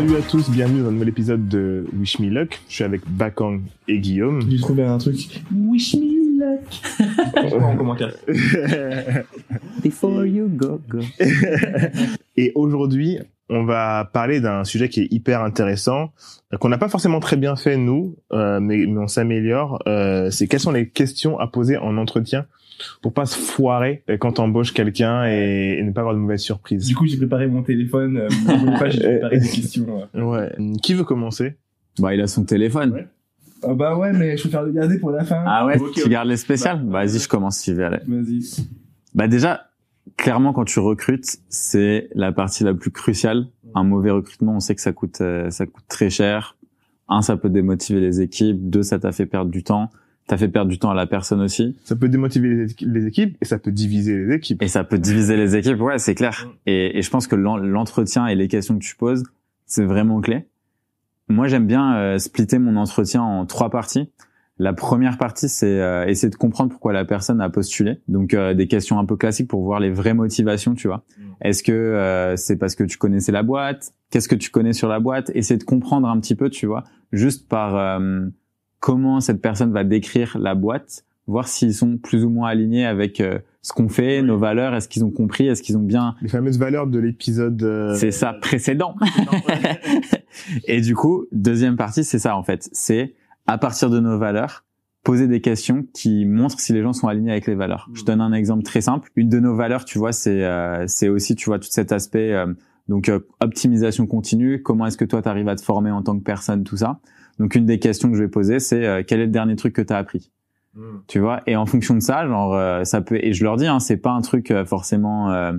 Salut à tous, bienvenue dans un nouvel épisode de Wish Me Luck. Je suis avec Bakang et Guillaume. J'ai trouvé un truc. Wish me luck. en commentaire. Before you go, go. Et aujourd'hui, on va parler d'un sujet qui est hyper intéressant, euh, qu'on n'a pas forcément très bien fait nous, euh, mais, mais on s'améliore. Euh, c'est quelles sont les questions à poser en entretien pour pas se foirer euh, quand t'embauches quelqu'un et, et ne pas avoir de mauvaises surprises. Du coup, j'ai préparé mon téléphone. Euh, mon page, j'ai préparé des questions. euh. Ouais. Qui veut commencer? Bah, il a son téléphone. Ouais. Ah bah ouais, mais je préfère le garder pour la fin. Ah ouais, tu gardes les spéciales Bah, Vas-y, je commence si vais aller. Vas-y. Bah déjà, clairement, quand tu recrutes, c'est la partie la plus cruciale. Un mauvais recrutement, on sait que ça coûte, euh, ça coûte très cher. Un, ça peut démotiver les équipes. Deux, ça t'a fait perdre du temps. T'as fait perdre du temps à la personne aussi. Ça peut démotiver les, équi- les équipes et ça peut diviser les équipes. Et ça peut diviser les équipes, ouais, c'est clair. Et, et je pense que l'en- l'entretien et les questions que tu poses, c'est vraiment clé. Moi, j'aime bien euh, splitter mon entretien en trois parties. La première partie, c'est euh, essayer de comprendre pourquoi la personne a postulé. Donc, euh, des questions un peu classiques pour voir les vraies motivations, tu vois. Est-ce que euh, c'est parce que tu connaissais la boîte? Qu'est-ce que tu connais sur la boîte? Essayer de comprendre un petit peu, tu vois, juste par euh, comment cette personne va décrire la boîte, voir s'ils sont plus ou moins alignés avec euh, ce qu'on fait, nos valeurs, est-ce qu'ils ont compris, est-ce qu'ils ont bien... Les fameuses valeurs de l'épisode. euh, C'est ça, précédent. Et du coup, deuxième partie, c'est ça en fait. C'est à partir de nos valeurs, poser des questions qui montrent si les gens sont alignés avec les valeurs. Je donne un exemple très simple. Une de nos valeurs, tu vois, c'est euh, c'est aussi, tu vois, tout cet aspect euh, donc euh, optimisation continue. Comment est-ce que toi, tu arrives à te former en tant que personne, tout ça. Donc une des questions que je vais poser, c'est euh, quel est le dernier truc que tu as appris tu vois? Et en fonction de ça genre euh, ça peut et je leur dis hein, c'est pas un truc euh, forcément euh,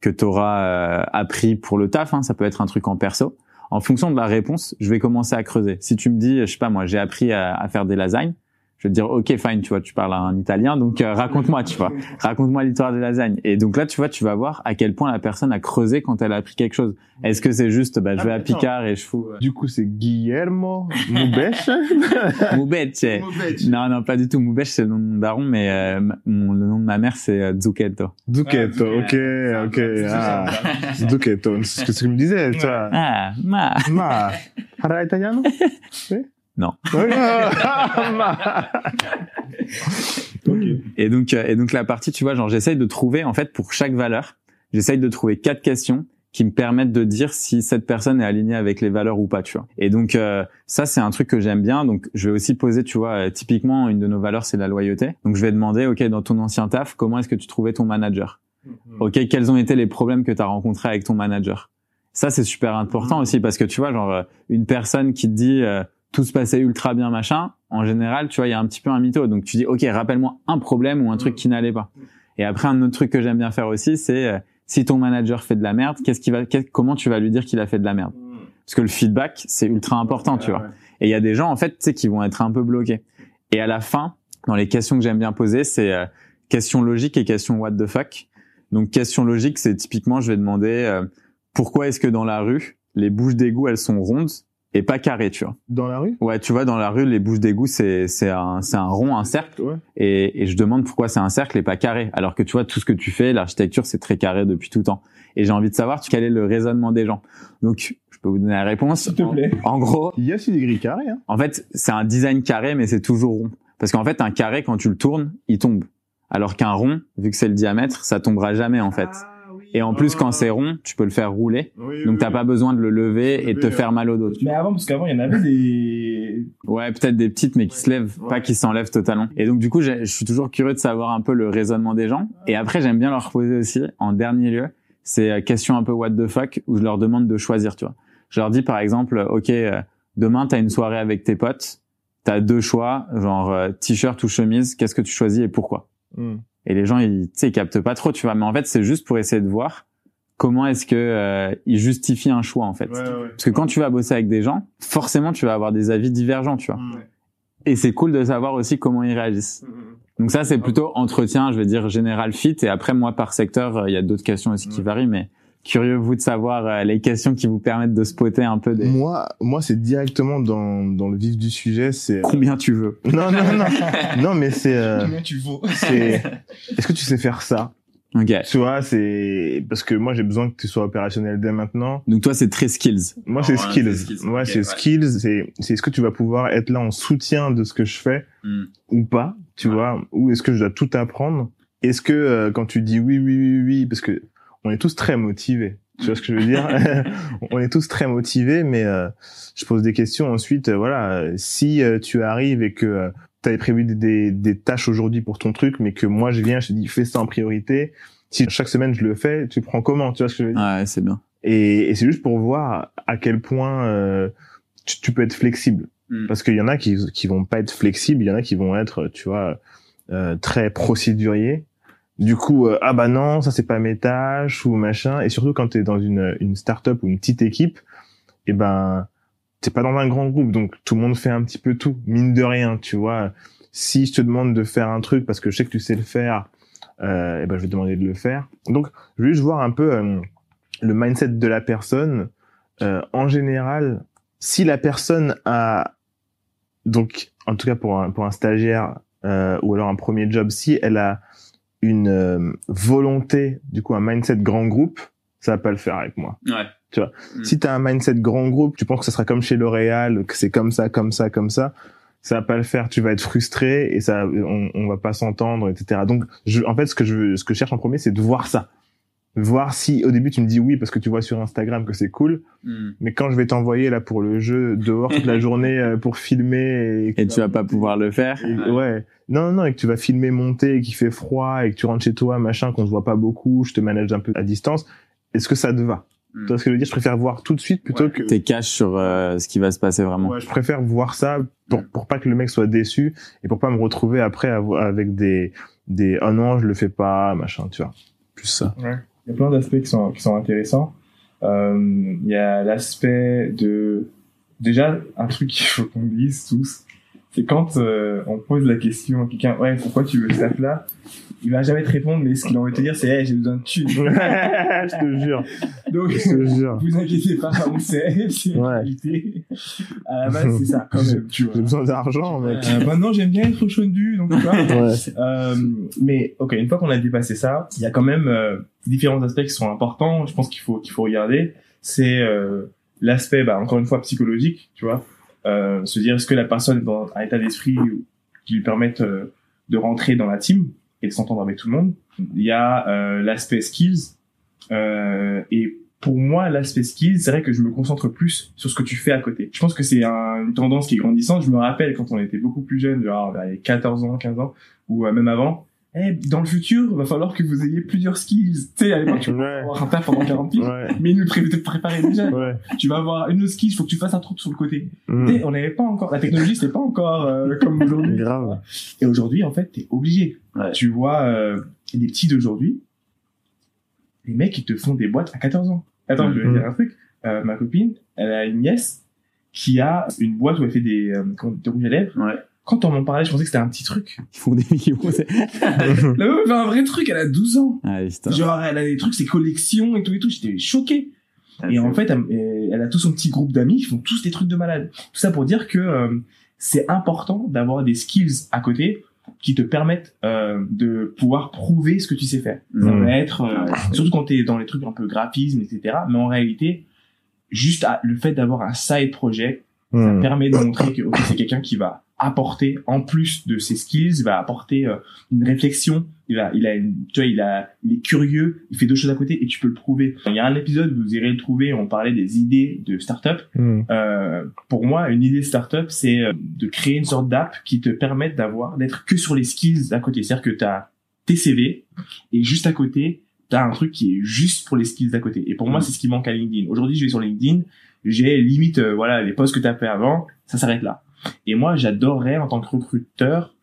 que tu auras appris pour le taf hein, ça peut être un truc en perso en fonction de la réponse je vais commencer à creuser. Si tu me dis je sais pas moi j'ai appris à, à faire des lasagnes je vais te dire ok fine tu vois tu parles un italien donc euh, raconte-moi tu vois. Raconte-moi l'histoire des lasagnes. Et donc là tu vois tu vas voir à quel point la personne a creusé quand elle a appris quelque chose. Est-ce que c'est juste bah, je Ah, vais à attends. Picard et je fous Du coup, c'est Guillermo Moubèche. Moubetche non non pas du tout. Moubèche c'est le nom de mon daron mais euh, mon- le nom de ma mère c'est euh, Zucchetto. Zucchetto, Ah, ok, ok. Ah, Zucchetto, c'est ce que tu me disais, tu vois. ah ma. Ma, parla italiano? Sì? Non. Ah. Et donc, euh, et donc la partie, tu vois, genre j'essaye de trouver en fait pour chaque valeur, j'essaye de trouver quatre questions qui me permettent de dire si cette personne est alignée avec les valeurs ou pas, tu vois. Et donc euh, ça c'est un truc que j'aime bien. Donc je vais aussi poser, tu vois, euh, typiquement une de nos valeurs c'est la loyauté. Donc je vais demander, ok, dans ton ancien taf, comment est-ce que tu trouvais ton manager? Ok, quels ont été les problèmes que tu as rencontrés avec ton manager? Ça c'est super important aussi parce que tu vois, genre euh, une personne qui te dit euh, tout se passait ultra bien machin, en général, tu vois, il y a un petit peu un mytho. Donc tu dis, ok, rappelle-moi un problème ou un truc qui n'allait pas. Et après, un autre truc que j'aime bien faire aussi, c'est euh, si ton manager fait de la merde, qu'est-ce qu'il va, comment tu vas lui dire qu'il a fait de la merde? Parce que le feedback, c'est ultra important, tu vois. Et il y a des gens, en fait, tu sais, qui vont être un peu bloqués. Et à la fin, dans les questions que j'aime bien poser, c'est euh, question logique et question what the fuck. Donc question logique, c'est typiquement, je vais demander euh, pourquoi est-ce que dans la rue, les bouches d'égout, elles sont rondes et pas carrées, tu vois. Dans la rue? Ouais, tu vois, dans la rue, les bouches d'égout, c'est c'est un c'est un rond, un cercle, Ouais. et, et je demande pourquoi c'est un cercle et pas carré. Alors que tu vois, tout ce que tu fais, l'architecture, c'est très carré depuis tout le temps. Et j'ai envie de savoir quel est le raisonnement des gens? Donc, je peux vous donner la réponse. S'il te plaît. En gros, Il y a aussi des grilles carrées, hein. en fait, c'est un design carré, mais c'est toujours rond. Parce qu'en fait, un carré, quand tu le tournes, il tombe. Alors qu'un rond, vu que c'est le diamètre, ça tombera jamais, en fait. Et en plus, quand c'est rond, tu peux le faire rouler. Donc, t'as pas besoin de le lever et de te faire mal au dos. Mais avant, parce qu'avant, il y en avait des. Ouais, peut-être des petites, mais qui se lèvent, pas qui s'enlèvent totalement. Et donc, du coup, je suis toujours curieux de savoir un peu le raisonnement des gens. Et après, j'aime bien leur poser aussi, en dernier lieu, c'est euh, question un peu what the fuck, où je leur demande de choisir, tu vois. Je leur dis, par exemple, OK, euh, demain, t'as une soirée avec tes potes, t'as deux choix, genre euh, t-shirt ou chemise, qu'est-ce que tu choisis et pourquoi? Hmm. Et les gens, ils, tu sais, ils captent pas trop, tu vois. Mais en fait, c'est juste pour essayer de voir comment est-ce que euh, ils justifient un choix, en fait. Parce que quand tu vas bosser avec des gens, forcément, tu vas avoir des avis divergents, tu vois. Et c'est cool de savoir aussi comment ils réagissent. Donc ça, c'est plutôt entretien, je vais dire général fit. Et après, moi, par secteur, euh, il y a d'autres questions aussi qui varient, mais curieux vous de savoir euh, les questions qui vous permettent de spotter un peu des Moi, moi, c'est directement dans, dans le vif du sujet, c'est... combien tu veux. Non, non, non. non, mais c'est, euh, Combien tu vaux c'est, est-ce que tu sais faire ça? Ok. Tu vois, c'est parce que moi j'ai besoin que tu sois opérationnel dès maintenant. Donc toi, c'est très skills. Moi, c'est ouais, skills. c'est skills. Moi, c'est ouais. skills. C'est, c'est est-ce que tu vas pouvoir être là en soutien de ce que je fais Hmm. ou pas, tu Ouais. vois, ou est-ce que je dois tout apprendre? Est-ce que euh, quand tu dis oui, oui, oui, oui, parce que on est tous très motivés. Tu vois ce que je veux dire On est tous très motivés, mais euh, je pose des questions ensuite. euh, voilà, euh, si euh, tu arrives et que tu avais prévu des, des, des tâches aujourd'hui pour ton truc, mais que moi je viens, je te dis fais ça en priorité. Si chaque semaine je le fais, tu prends comment Tu vois ce que je veux dire? Ouais, c'est bien. et, et c'est juste pour voir à quel point euh, tu, tu peux être flexible. Mm. Parce qu'il y en a qui qui vont pas être flexibles, il y en a qui vont être, tu vois, euh, très procéduriers. Du coup, euh, ah bah non, ça c'est pas mes tâches ou machin. Et surtout quand tu es dans une une start-up ou une petite équipe, et ben t'es pas dans un grand groupe, donc tout le monde fait un petit peu tout, mine de rien, tu vois. Si je te demande de faire un truc parce que je sais que tu sais le faire, euh, et ben je vais te demander de le faire. Donc je juste voir un peu euh, le mindset de la personne. Euh, en général, si la personne a donc en tout cas pour un, pour un stagiaire euh, ou alors un premier job, si elle a une euh, volonté, du coup un mindset grand groupe, ça va pas le faire avec moi. Ouais. Tu vois. Mm. Si tu as un mindset grand groupe, tu penses que ça sera comme chez L'Oréal, que c'est comme ça, comme ça, comme ça, ça va pas le faire. Tu vas être frustré et ça, on, on va pas s'entendre, etc. Donc, je, en fait, ce que je, veux- ce que je cherche en premier, c'est de voir ça, voir si au début tu me dis oui parce que tu vois sur Instagram que c'est cool, Hmm. mais quand je vais t'envoyer là pour le jeu dehors toute la journée euh, pour filmer et, Et tu vas pas pouvoir le faire. et- ouais. Non, non, et que tu vas filmer monter et qu'il fait froid et que tu rentres chez toi, machin, qu'on se voit pas beaucoup, je te manage un peu à distance. Est-ce que ça te va? Mm. Tu vois ce que je veux dire? Je préfère voir tout de suite plutôt Ouais. que. T'es cash sur euh, ce qui va se passer vraiment. Ouais, je préfère voir ça pour, pour pas que le mec soit déçu et pour pas me retrouver après avec des des oh non je le fais pas machin tu vois plus ça Ouais. Il y a plein d'aspects qui sont, qui sont intéressants. Euh, il y a l'aspect de... Déjà, un truc qu'il faut qu'on dise tous, c'est quand euh, on pose la question à quelqu'un, ouais, pourquoi tu veux ce taf-là? Il va jamais te répondre, mais ce qu'il a envie de te dire, c'est, hey, j'ai besoin de thunes. je te jure Donc, je te jure vous inquiétez pas, on sait, c'est Ouais. réalité. À la base, c'est ça, quand même, tu vois. j'ai besoin d'argent mec Euh, maintenant, j'aime bien être au chaud du, donc tu vois. ouais Euh, mais ok, une fois qu'on a dépassé ça, il y a quand même euh, différents aspects qui sont importants. Je pense qu'il faut qu'il faut regarder. C'est euh, l'aspect, bah, encore une fois, psychologique, tu vois. Euh, se dire est-ce que la personne est dans un état d'esprit qui lui permette euh, de rentrer dans la team et de s'entendre avec tout le monde? Il y a euh, l'aspect skills et pour moi, l'aspect skills, c'est vrai que je me concentre plus sur ce que tu fais à côté. Je pense que c'est un- une tendance qui est grandissante. Je me rappelle quand on était beaucoup plus jeune, genre vers les 14 ans, 15 ans, ou même avant, eh, dans le futur, va falloir que vous ayez plusieurs skills. Tu sais, à l'époque, tu vas ouais avoir un taf pendant 40 piges, ouais mais ils nous pré- te préparaient déjà. ouais Tu vas avoir une skill, faut que tu fasses un truc sur le côté. Mm. Tu sais, on n'avait pas encore, la technologie, c'était pas encore euh, comme aujourd'hui. grave Et aujourd'hui, en fait, t'es obligé. Ouais. Tu vois, euh, les petits d'aujourd'hui, les mecs, ils te font des boîtes à 14 ans. Attends, je vais te dire un truc. Euh, ma copine, elle a une nièce qui a une boîte où elle fait des, euh, rouges à lèvres. Ouais. Quand on m'en parlait, je pensais que c'était un petit truc. Ils font des millions. c'est- La meuf, fait un vrai truc, elle a 12 ans. Ah. Genre, elle a des trucs, ses collections et tout et tout. J'étais choqué. Et en fait, elle, elle a tout son petit groupe d'amis qui font tous des trucs de malade. Tout ça pour dire que euh, c'est important d'avoir des skills à côté qui te permettent euh, de pouvoir prouver ce que tu sais faire. Ça Mm. va être, euh, surtout quand tu es dans les trucs un peu graphisme, etc. Mais en réalité, juste à- le fait d'avoir un side project ça Mm. permet de montrer que ok, c'est quelqu'un qui va apporter en plus de ses skills, il va apporter euh, une réflexion, il a il a une, tu vois, il a il est curieux, il fait deux choses à côté et tu peux le prouver. Il y a un épisode vous irez le trouver, on parlait des idées de start-up. Mm. Euh, pour moi, une idée start-up, c'est euh, de créer une sorte d'app qui te permette d'avoir d'être que sur les skills à côté, c'est-à-dire que tu as tes CV et juste à côté, tu as un truc qui est juste pour les skills d'à côté. Et pour moi, c'est ce qui manque à LinkedIn. Aujourd'hui, je vais sur LinkedIn, j'ai limite euh, voilà les posts que tu as fait avant, ça s'arrête là. Et moi, j'adorerais en tant que recruteur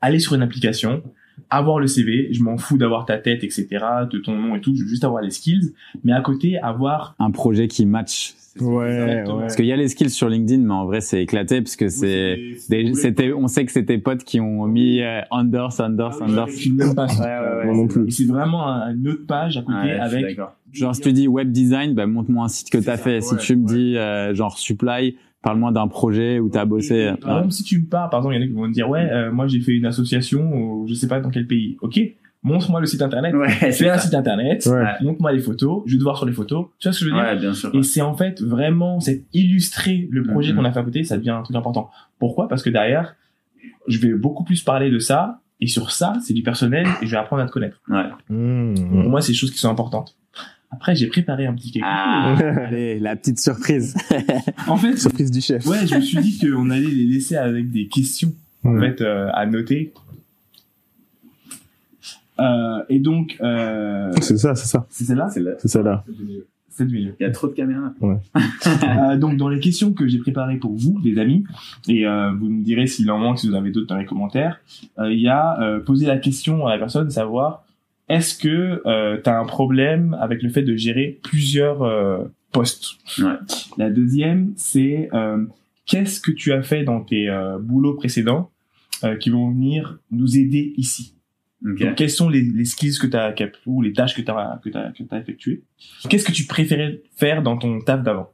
aller sur une application, avoir le CV, je m'en fous d'avoir ta tête, etc., de ton nom et tout, je veux juste avoir les skills, mais à côté avoir Un projet qui match. ouais Parce qu'il y a les skills sur LinkedIn, mais en vrai, c'est éclaté parce que c'est, c'était, on sait que c'est tes potes qui ont mis euh, Anders, Anders, Anders. Je suis même pas ouais, non plus. C'est vraiment un- une autre page à côté Ouais, avec d'accord. Genre, si tu dis web design, bah, montre-moi un site que t'as ça, fait. Si ouais, tu me dis, euh, genre, supply, parle-moi d'un projet où t'as bossé. Par exemple, si tu me parles, par exemple, il y en a qui vont me dire, ouais, euh, moi j'ai fait une association, je sais pas dans quel pays. Ok, montre-moi le site internet. Ouais, Fais un site internet, Ouais. montre-moi les photos, je veux te voir sur les photos. Tu vois ce que je veux dire? Ouais, bien sûr. Et c'est en fait vraiment, c'est illustrer le projet Mhm. qu'on a fait à côté, ça devient un truc important. Pourquoi? Parce que derrière, je vais beaucoup plus parler de ça, et sur ça, c'est du personnel, et je vais apprendre à te connaître. Ouais. Mmh. Pour moi, c'est des choses qui sont importantes. Après, j'ai préparé un petit quelque Ah, allez, la petite surprise. En fait, Surprise du chef. ouais, je me suis dit qu'on allait les laisser avec des questions, en Ouais. fait, euh, à noter. Euh, et donc, euh, C'est ça, c'est ça, c'est celle-là? C'est là. c'est ça là. C'est du milieu. Il y a trop de caméras. Euh, donc dans les questions que j'ai préparées pour vous, les amis, et euh, vous me direz s'il en manque, si vous en avez d'autres dans les commentaires, euh, il y a euh, poser la question à la personne, savoir est-ce que tu as un problème avec le fait de gérer plusieurs euh, postes? Ouais. La deuxième, c'est euh, qu'est-ce que tu as fait dans tes euh, boulots précédents euh, qui vont venir nous aider ici? Ok. donc, quels sont les, les skills que tu as ou les tâches que tu as que que t'as effectuées? Qu'est-ce que tu préférais faire dans ton taf d'avant?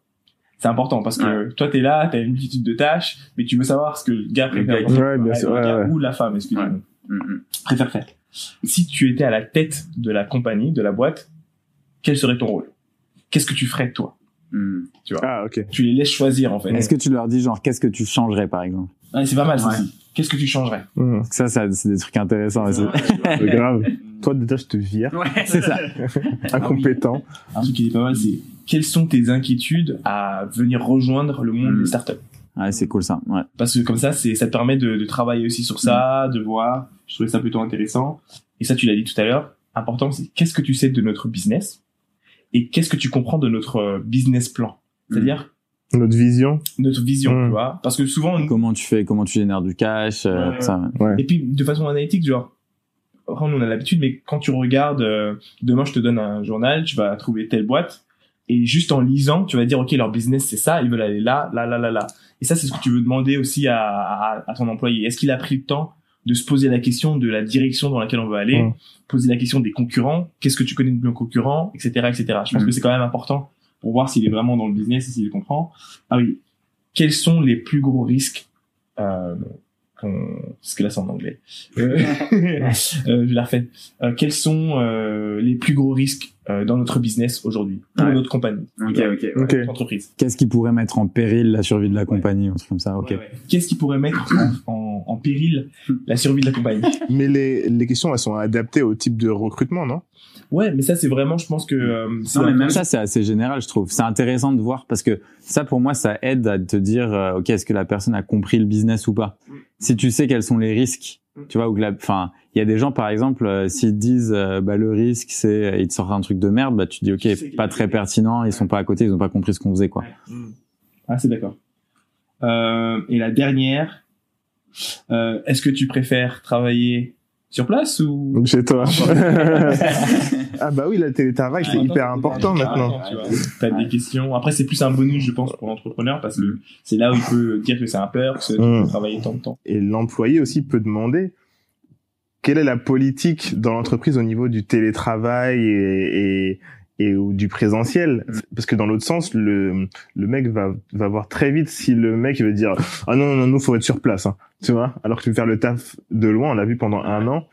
C'est important parce que toi t'es là, t'as une multitude de tâches, mais tu veux savoir ce que le gars préfère gars, faire. Ouais, bien sûr, ouais, ouais. ou la femme, excusez-moi, Ouais. Mhm. préfère faire. Si tu étais à la tête de la compagnie, de la boîte, quel serait ton rôle? Qu'est-ce que tu ferais toi? Mhm. Ah, ok. Tu les laisses choisir en fait. Est-ce que tu leur dis genre qu'est-ce que tu changerais par exemple? C'est pas mal ça Ouais. Qu'est-ce que tu changerais? Mmh. Ça, ça c'est des trucs intéressants. C'est grave. Toi, déjà, je te vire. Ouais, c'est ça. Incompétent. Un truc qui est pas mal, c'est quelles sont tes inquiétudes à venir rejoindre le monde des startups? Ouais, c'est cool ça. Ouais. parce que comme ça c'est ça te permet de, de travailler aussi sur ça de voir je trouvais ça plutôt intéressant et ça tu l'as dit tout à l'heure important c'est qu'est-ce que tu sais de notre business et qu'est-ce que tu comprends de notre euh, business plan? C'est-à-dire Notre vision. notre vision Mm. tu vois parce que souvent nous- Comment tu fais Comment tu génères du cash euh, Ouais, tout ça. ouais. Ouais. et puis de façon analytique genre on a l'habitude mais quand tu regardes euh, demain je te donne un journal tu vas trouver telle boîte et juste en lisant tu vas dire ok leur business c'est ça ils veulent aller là là là là là et ça c'est ce que tu veux demander aussi à, à, à ton employé est-ce qu'il a pris le temps de se poser la question de la direction dans laquelle on veut aller Mm. poser la question des concurrents qu'est-ce que tu connais de nos concurrents etc etc je pense Mm. que c'est quand même important pour voir s'il est vraiment dans le business et s'il comprend ah oui quels sont les plus gros risques euh, qu'on- parce que là c'est en anglais euh, euh, je la refais Euh, quels sont euh, les plus gros risques euh, dans notre business aujourd'hui pour Ouais. notre compagnie? Ok, ok. Ok. notre entreprise Qu'est-ce qui pourrait mettre en péril la survie de la compagnie, un truc comme ça. Ok. Ouais, ouais. qu'est-ce qui pourrait mettre en, en, en péril la survie de la compagnie. Mais les, les questions, elles sont adaptées au type de recrutement, non? Ouais mais ça c'est vraiment je pense que euh, c'est Non, mais un- même ça, c'est assez général, je trouve. C'est intéressant de voir parce que ça, pour moi, ça aide à te dire, euh, ok, est-ce que la personne a compris le business ou pas? Si tu sais quels sont les risques, tu vois, ou que la, enfin, il y a des gens, par exemple, euh, s'ils te disent, euh, bah, le risque, c'est, ils te sortent un truc de merde, bah, tu dis, ok, pas très pertinent, ils sont pas à côté, ils ont pas compris ce qu'on faisait, quoi. ah c'est d'accord. Euh, et la dernière euh, est-ce que tu préfères travailler sur place ou Chez toi. ah bah oui, le télétravail, c'est Ah, hyper important maintenant. T'as des questions. Après, c'est plus un bonus, je pense, pour l'entrepreneur parce que c'est là où il peut dire que c'est un peur, que c'est Mm. de travailler tant de temps. Et l'employé aussi peut demander quelle est la politique dans l'entreprise au niveau du télétravail et, et, et ou du présentiel. Parce que dans l'autre sens, le, le mec va, va voir très vite si le mec il veut dire ah non non non nous faut être sur place hein, tu vois? Alors que tu veux faire le taf de loin on l'a vu pendant un an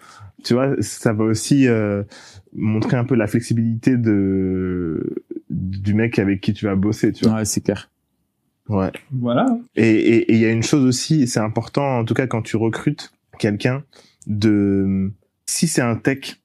tu vois ça va aussi euh, montrer un peu la flexibilité de du mec avec qui tu vas bosser tu vois Ouais, c'est clair. ouais Voilà. et et- et il y a une chose aussi, c'est important, en tout cas quand tu recrutes quelqu'un, de si c'est un tech,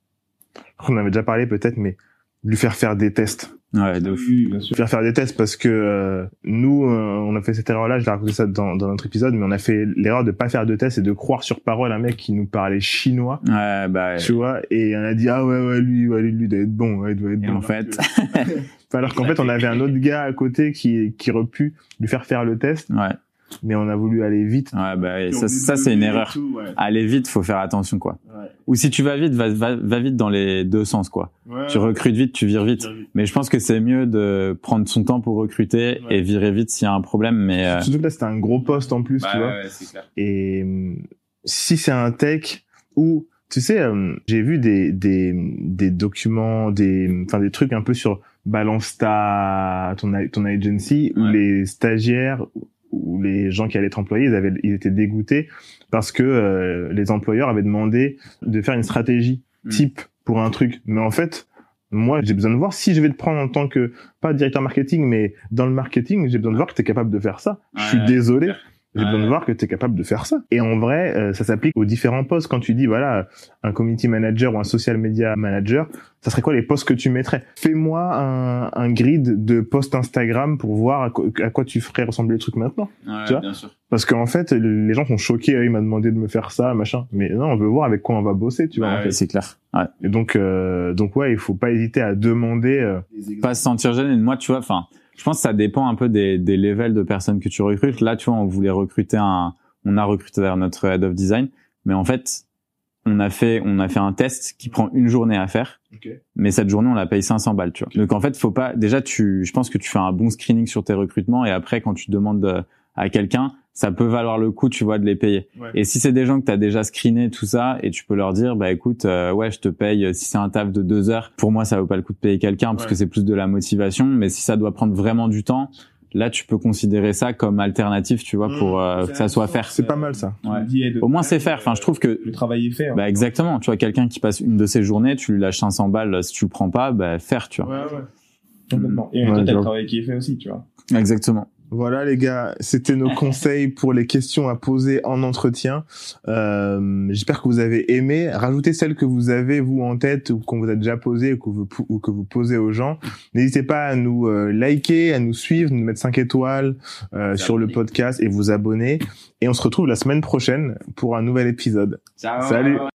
on en avait déjà parlé peut-être, mais lui faire faire des tests, Ouais, de ouf. Oui, bien lui sûr. faire faire des tests parce que euh, nous, euh, on a fait cette erreur-là, je l'ai raconté ça dans, dans notre épisode, mais on a fait l'erreur de pas faire de tests et de croire sur parole un mec qui nous parlait chinois, Ouais, bah, tu vois, et on a dit ah ouais ouais lui, ouais, lui, lui doit être bon, ouais, il doit être et bon. en fait, Alors qu'en fait on avait un autre gars à côté qui qui aurait pu lui faire faire le test, ouais, mais on a voulu aller vite. ouais, bah, et ça, ça, c'est une erreur. Aller vite, faut faire attention, quoi. Ou si tu vas vite, va, va, va vite dans les deux sens, quoi. Tu recrutes vite, tu vires vite. Mais je pense que c'est mieux de prendre son temps pour recruter Ouais. et virer vite s'il y a un problème. Mais euh, Surtout que là, c'était un gros poste en plus, tu vois. c'est clair. Et hum, si c'est un tech ou, tu sais, hum, j'ai vu des, des, des documents, des, enfin, des trucs un peu sur balance ta, ton, a- ton agency, où Ouais. les stagiaires ou les gens qui allaient être employés, ils, avaient, ils étaient dégoûtés parce que euh, les employeurs avaient demandé de faire une stratégie Mm. type pour un truc. Mais en fait, moi, j'ai besoin de voir si je vais te prendre en tant que, pas directeur marketing, mais dans le marketing, j'ai besoin de voir que tu es capable de faire ça. je suis désolé. J'ai besoin de voir que tu es capable de faire ça. Et en vrai, euh, ça s'applique aux différents postes. Quand tu dis, voilà, un community manager ou un social media manager, ça serait quoi les posts que tu mettrais? Fais-moi un, un grid de posts Instagram pour voir à quoi, à quoi tu ferais ressembler le truc maintenant. Ouais, Tu vois bien sûr. Parce qu'en fait, les gens sont choqués. Il m'a demandé de me faire ça, machin. Mais non, on veut voir avec quoi on va bosser, tu vois. en Ouais, fait. c'est clair. Ouais. Et donc, euh, donc ouais, il faut pas hésiter à demander. euh, Pas se sentir gêné. Moi, tu vois, enfin, je pense que ça dépend un peu des, des levels de personnes que tu recrutes. Là, tu vois, on voulait recruter un, on a recruté d'ailleurs notre head of design, mais en fait, on a fait, on a fait un test qui prend une journée à faire. Mais cette journée, on la paye 500 balles, tu vois. Donc en fait, faut pas. Déjà, tu, je pense que tu fais un bon screening sur tes recrutements et après, quand tu demandes euh, à quelqu'un, ça peut valoir le coup, tu vois, de les payer. Ouais. Et si c'est des gens que tu as déjà screené tout ça, et tu peux leur dire, bah écoute, euh, ouais, je te paye euh, si c'est un taf de deux heures. Pour moi, ça vaut pas le coup de payer quelqu'un parce Ouais. que c'est plus de la motivation. Mais si ça doit prendre vraiment du temps, là, tu peux considérer ça comme alternative, tu vois, Mmh, pour euh, que ça soit faire. C'est pas mal ça. Ouais. de- Au moins, c'est faire. Enfin, je trouve que Le travail est fait. hein. bah exactement. Tu vois, quelqu'un qui passe une de ses journées, tu lui lâches 500 balles. Si tu le prends pas, bah faire, tu vois. Complètement. Et Ouais, toi, t'as le travail qui est fait aussi, tu vois. Exactement. Voilà les gars, c'était nos conseils pour les questions à poser en entretien. Euh, J'espère que vous avez aimé. Rajoutez celles que vous avez vous en tête ou qu'on vous a déjà posées ou que vous, ou que vous posez aux gens. N'hésitez pas à nous euh, liker, à nous suivre, nous mettre 5 étoiles euh, sur le podcast et vous abonner. Et on se retrouve la semaine prochaine pour un nouvel épisode. Ciao. Salut.